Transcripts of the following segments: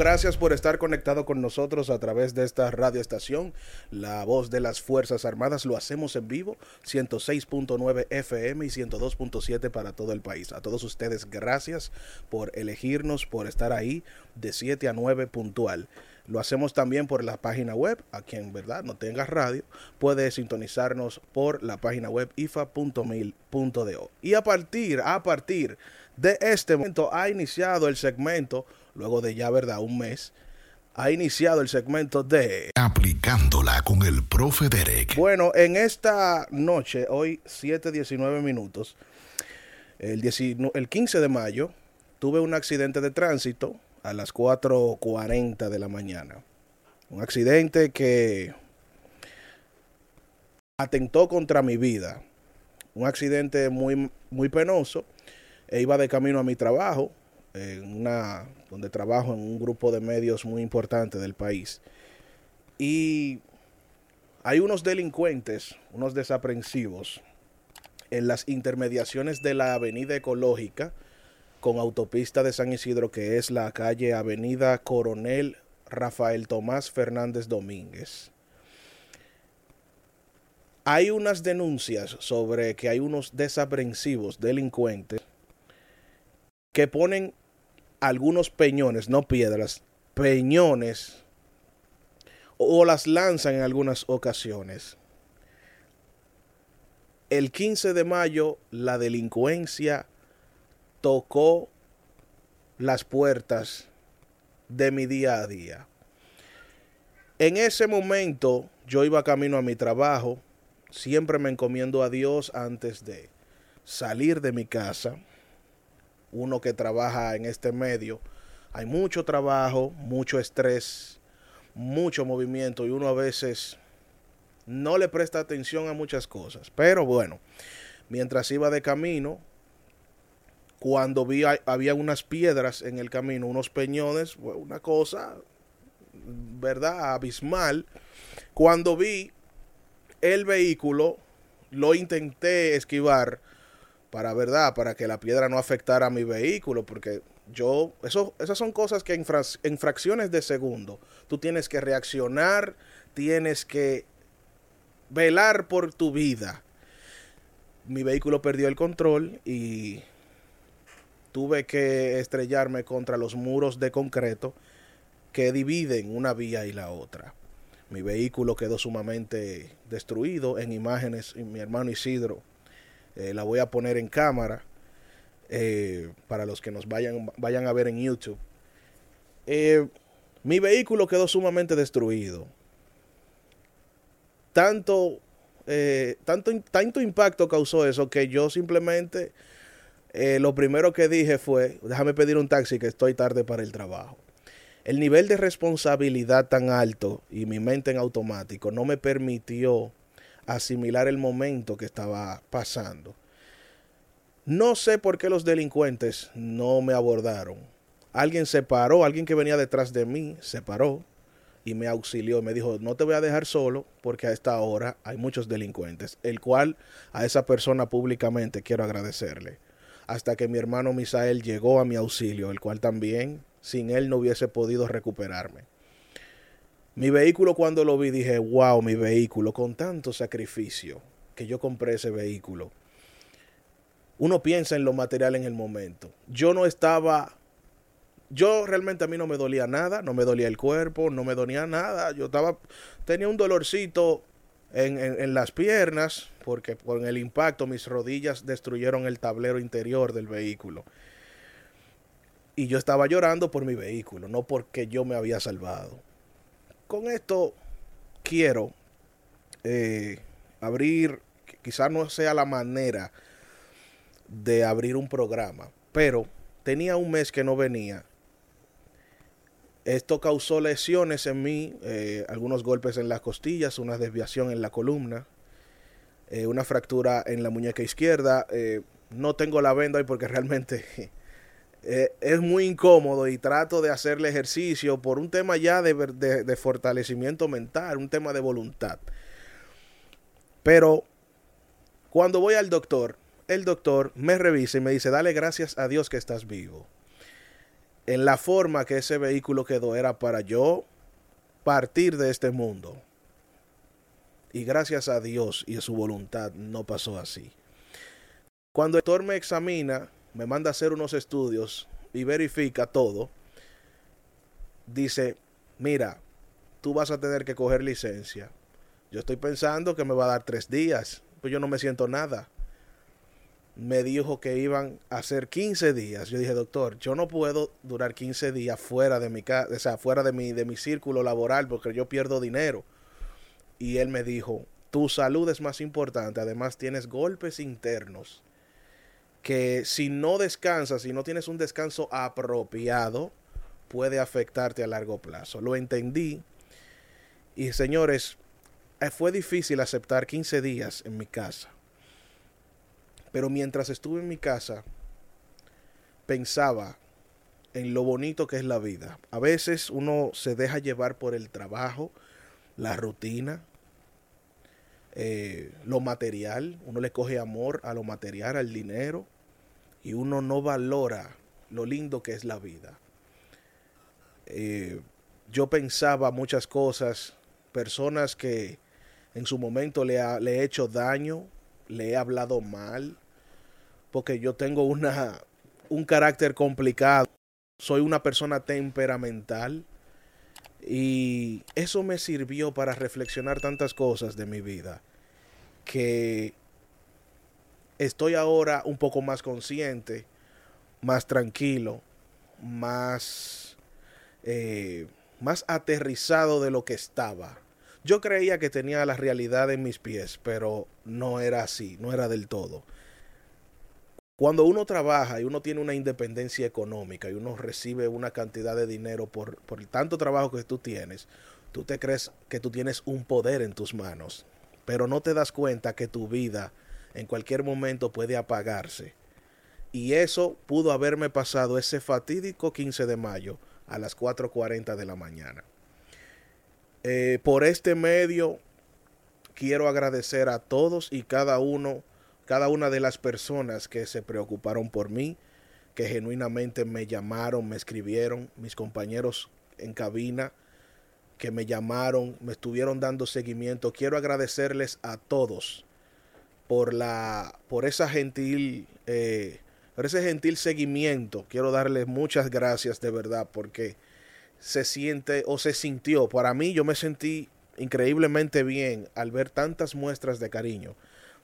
gracias por estar conectado con nosotros a través de esta radioestación, La Voz de las Fuerzas Armadas. Lo hacemos en vivo, 106.9 FM y 102.7 para todo el país. A todos ustedes, gracias por elegirnos, por estar ahí de 7 a 9 puntual. Lo hacemos también por la página web. A quien verdad no tenga radio, puede sintonizarnos por la página web ifa.mil.do. Y a partir, a partir de este momento ha iniciado el segmento, luego de ya, ¿verdad? Un mes, ha iniciado el segmento de... Aplicándola con el profe Derek. Bueno, en esta noche, hoy 7.19 minutos, el, el 15 de mayo, tuve un accidente de tránsito a las 4.40 de la mañana. Un accidente que atentó contra mi vida. Un accidente muy, muy penoso e iba de camino a mi trabajo, en una, donde trabajo en un grupo de medios muy importante del país. Y hay unos delincuentes, unos desaprensivos, en las intermediaciones de la avenida ecológica con autopista de San Isidro, que es la calle Avenida Coronel Rafael Tomás Fernández Domínguez. Hay unas denuncias sobre que hay unos desaprensivos delincuentes que ponen algunos peñones, no piedras, peñones, o las lanzan en algunas ocasiones. El 15 de mayo la delincuencia tocó las puertas de mi día a día. En ese momento yo iba camino a mi trabajo, siempre me encomiendo a Dios antes de salir de mi casa uno que trabaja en este medio, hay mucho trabajo, mucho estrés, mucho movimiento y uno a veces no le presta atención a muchas cosas. Pero bueno, mientras iba de camino, cuando vi había unas piedras en el camino, unos peñones, una cosa, ¿verdad? Abismal. Cuando vi el vehículo, lo intenté esquivar para verdad, para que la piedra no afectara a mi vehículo, porque yo, eso, esas son cosas que en, fracciones de segundo tú tienes que reaccionar, tienes que velar por tu vida. Mi vehículo perdió el control y tuve que estrellarme contra los muros de concreto que dividen una vía y la otra. Mi vehículo quedó sumamente destruido en imágenes. Y mi hermano Isidro eh, la voy a poner en cámara eh, para los que nos vayan, vayan a ver en YouTube. Eh, mi vehículo quedó sumamente destruido. Tanto, tanto, tanto impacto causó eso que yo simplemente lo primero que dije fue, déjame pedir un taxi que estoy tarde para el trabajo. El nivel de responsabilidad tan alto y mi mente en automático no me permitió asimilar el momento que estaba pasando. No sé por qué los delincuentes no me abordaron. Alguien se paró, alguien que venía detrás de mí se paró y me auxilió. Me dijo, no te voy a dejar solo porque a esta hora hay muchos delincuentes. El cual a esa persona públicamente quiero agradecerle. Hasta que mi hermano Misael llegó a mi auxilio, el cual también sin él no hubiese podido recuperarme. Mi vehículo cuando lo vi dije, wow, mi vehículo, con tanto sacrificio que yo compré ese vehículo. Uno piensa en lo material en el momento. Yo no estaba, yo realmente a mí no me dolía nada, no me dolía el cuerpo, no me dolía nada. Yo estaba, tenía un dolorcito en, en las piernas porque con el impacto mis rodillas destruyeron el tablero interior del vehículo. Y yo estaba llorando por mi vehículo, no porque yo me había salvado con esto quiero eh, abrir, quizás no sea la manera de abrir un programa, pero tenía un mes que no venía. Esto causó lesiones en mí, eh, algunos golpes en las costillas, una desviación en la columna, eh, una fractura en la muñeca izquierda. no tengo la venda hoy porque realmente eh, es muy incómodo y trato de hacerle ejercicio por un tema ya de, de, fortalecimiento mental, un tema de voluntad. Pero cuando voy al doctor, el doctor me revisa y me dice, dale gracias a Dios que estás vivo. en la forma que ese vehículo quedó era para yo partir de este mundo. Y gracias a Dios y a su voluntad no pasó así. Cuando el doctor me examina, me manda a hacer unos estudios y verifica todo, dice, mira, tú vas a tener que coger licencia. Yo estoy pensando que me va a dar tres días, pues yo no me siento nada. Me dijo que iban a ser 15 días. Yo dije, doctor, yo no puedo durar 15 días fuera de mi casa, o sea, fuera de mi, de mi círculo laboral porque yo pierdo dinero. Y él me dijo, tu salud es más importante, además tienes golpes internos que si no descansas, si no tienes un descanso apropiado, puede afectarte a largo plazo. Lo entendí y señores, eh, fue difícil aceptar 15 días en mi casa. Pero mientras estuve en mi casa, pensaba en lo bonito que es la vida. A veces uno se deja llevar por el trabajo, la rutina, eh, lo material, uno le coge amor a lo material, al dinero, y uno no valora lo lindo que es la vida. Eh, yo pensaba muchas cosas, personas que en su momento le, le he hecho daño, le he hablado mal, porque yo tengo una, un carácter complicado, soy una persona temperamental y eso me sirvió para reflexionar tantas cosas de mi vida que estoy ahora un poco más consciente, más tranquilo, más, eh, más aterrizado de lo que estaba. Yo creía que tenía la realidad en mis pies, pero no era así, no era del todo. Cuando uno trabaja y uno tiene una independencia económica y uno recibe una cantidad de dinero por, por el tanto trabajo que tú tienes, tú te crees que tú tienes un poder en tus manos, pero no te das cuenta que tu vida en cualquier momento puede apagarse. Y eso pudo haberme pasado ese fatídico 15 de mayo a las 4.40 de la mañana. Eh, por este medio quiero agradecer a todos y cada uno cada una de las personas que se preocuparon por mí, que genuinamente me llamaron, me escribieron, mis compañeros en cabina, que me llamaron, me estuvieron dando seguimiento. Quiero agradecerles a todos por la, por esa gentil, eh, por ese gentil seguimiento. Quiero darles muchas gracias de verdad porque se siente o se sintió. Para mí yo me sentí increíblemente bien al ver tantas muestras de cariño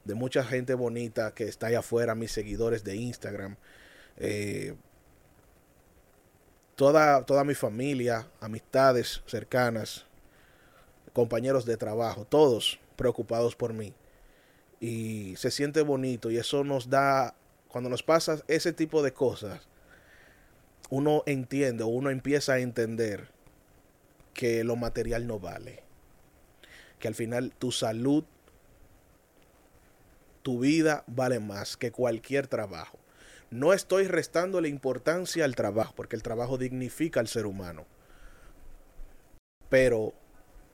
de mucha gente bonita que está allá afuera, mis seguidores de Instagram, eh, toda, toda mi familia, amistades cercanas, compañeros de trabajo, todos preocupados por mí. Y se siente bonito y eso nos da, cuando nos pasa ese tipo de cosas, uno entiende o uno empieza a entender que lo material no vale. Que al final tu salud tu vida vale más que cualquier trabajo. No estoy restando la importancia al trabajo, porque el trabajo dignifica al ser humano. Pero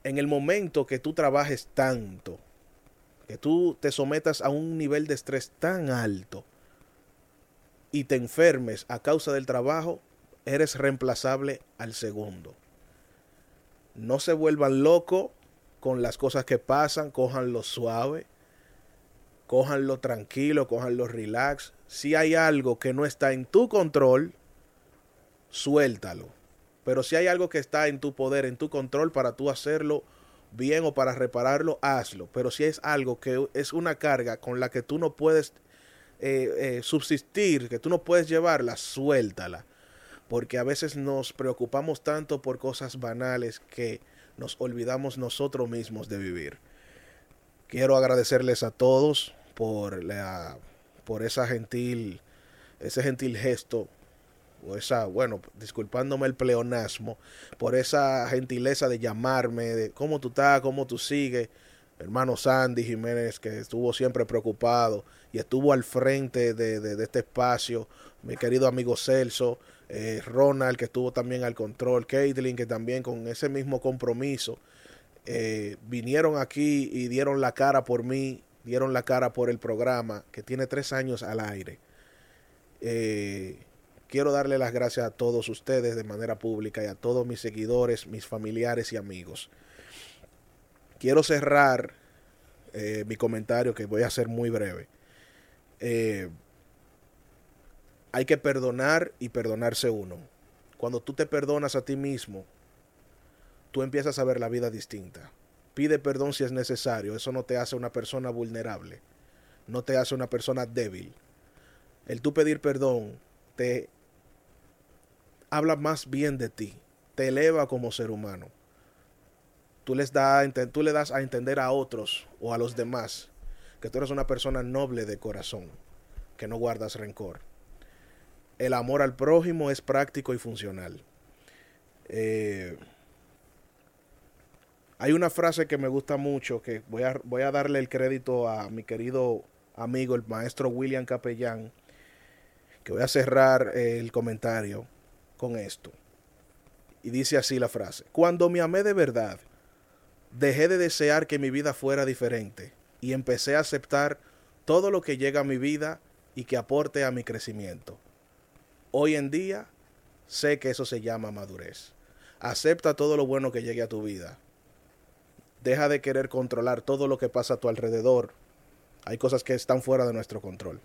en el momento que tú trabajes tanto, que tú te sometas a un nivel de estrés tan alto y te enfermes a causa del trabajo, eres reemplazable al segundo. No se vuelvan locos con las cosas que pasan, cojanlo suave cójanlo tranquilo, cójanlo relax. Si hay algo que no está en tu control, suéltalo. Pero si hay algo que está en tu poder, en tu control para tú hacerlo bien o para repararlo, hazlo. Pero si es algo que es una carga con la que tú no puedes eh, eh, subsistir, que tú no puedes llevarla, suéltala. Porque a veces nos preocupamos tanto por cosas banales que nos olvidamos nosotros mismos de vivir. Quiero agradecerles a todos por la por esa gentil ese gentil gesto o esa bueno disculpándome el pleonasmo por esa gentileza de llamarme de cómo tú estás cómo tú sigues hermano Sandy Jiménez que estuvo siempre preocupado y estuvo al frente de, de, este espacio mi querido amigo Celso eh, Ronald que estuvo también al control Caitlin que también con ese mismo compromiso eh, vinieron aquí y dieron la cara por mí dieron la cara por el programa que tiene tres años al aire. Eh, quiero darle las gracias a todos ustedes de manera pública y a todos mis seguidores, mis familiares y amigos. Quiero cerrar eh, mi comentario que voy a hacer muy breve. Eh, hay que perdonar y perdonarse uno. Cuando tú te perdonas a ti mismo, tú empiezas a ver la vida distinta. Pide perdón si es necesario. Eso no te hace una persona vulnerable. No te hace una persona débil. El tú pedir perdón te habla más bien de ti. Te eleva como ser humano. Tú, les le das a entender a otros o a los demás que tú eres una persona noble de corazón, que no guardas rencor. El amor al prójimo es práctico y funcional. Eh, hay una frase que me gusta mucho, que voy a, voy a darle el crédito a mi querido amigo, el maestro William Capellán, que voy a cerrar el comentario con esto. Y dice así la frase, cuando me amé de verdad, dejé de desear que mi vida fuera diferente y empecé a aceptar todo lo que llega a mi vida y que aporte a mi crecimiento. Hoy en día sé que eso se llama madurez. Acepta todo lo bueno que llegue a tu vida Deja de querer controlar todo lo que pasa a tu alrededor. Hay cosas que están fuera de nuestro control.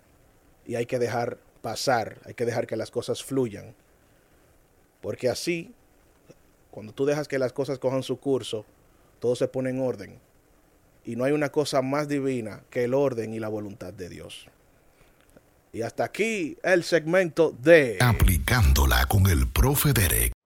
Y hay que dejar pasar, hay que dejar que las cosas fluyan. Porque así, cuando tú dejas que las cosas cojan su curso, todo se pone en orden. Y no hay una cosa más divina que el orden y la voluntad de Dios. Y hasta aquí el segmento de... Aplicándola con el profe Derek.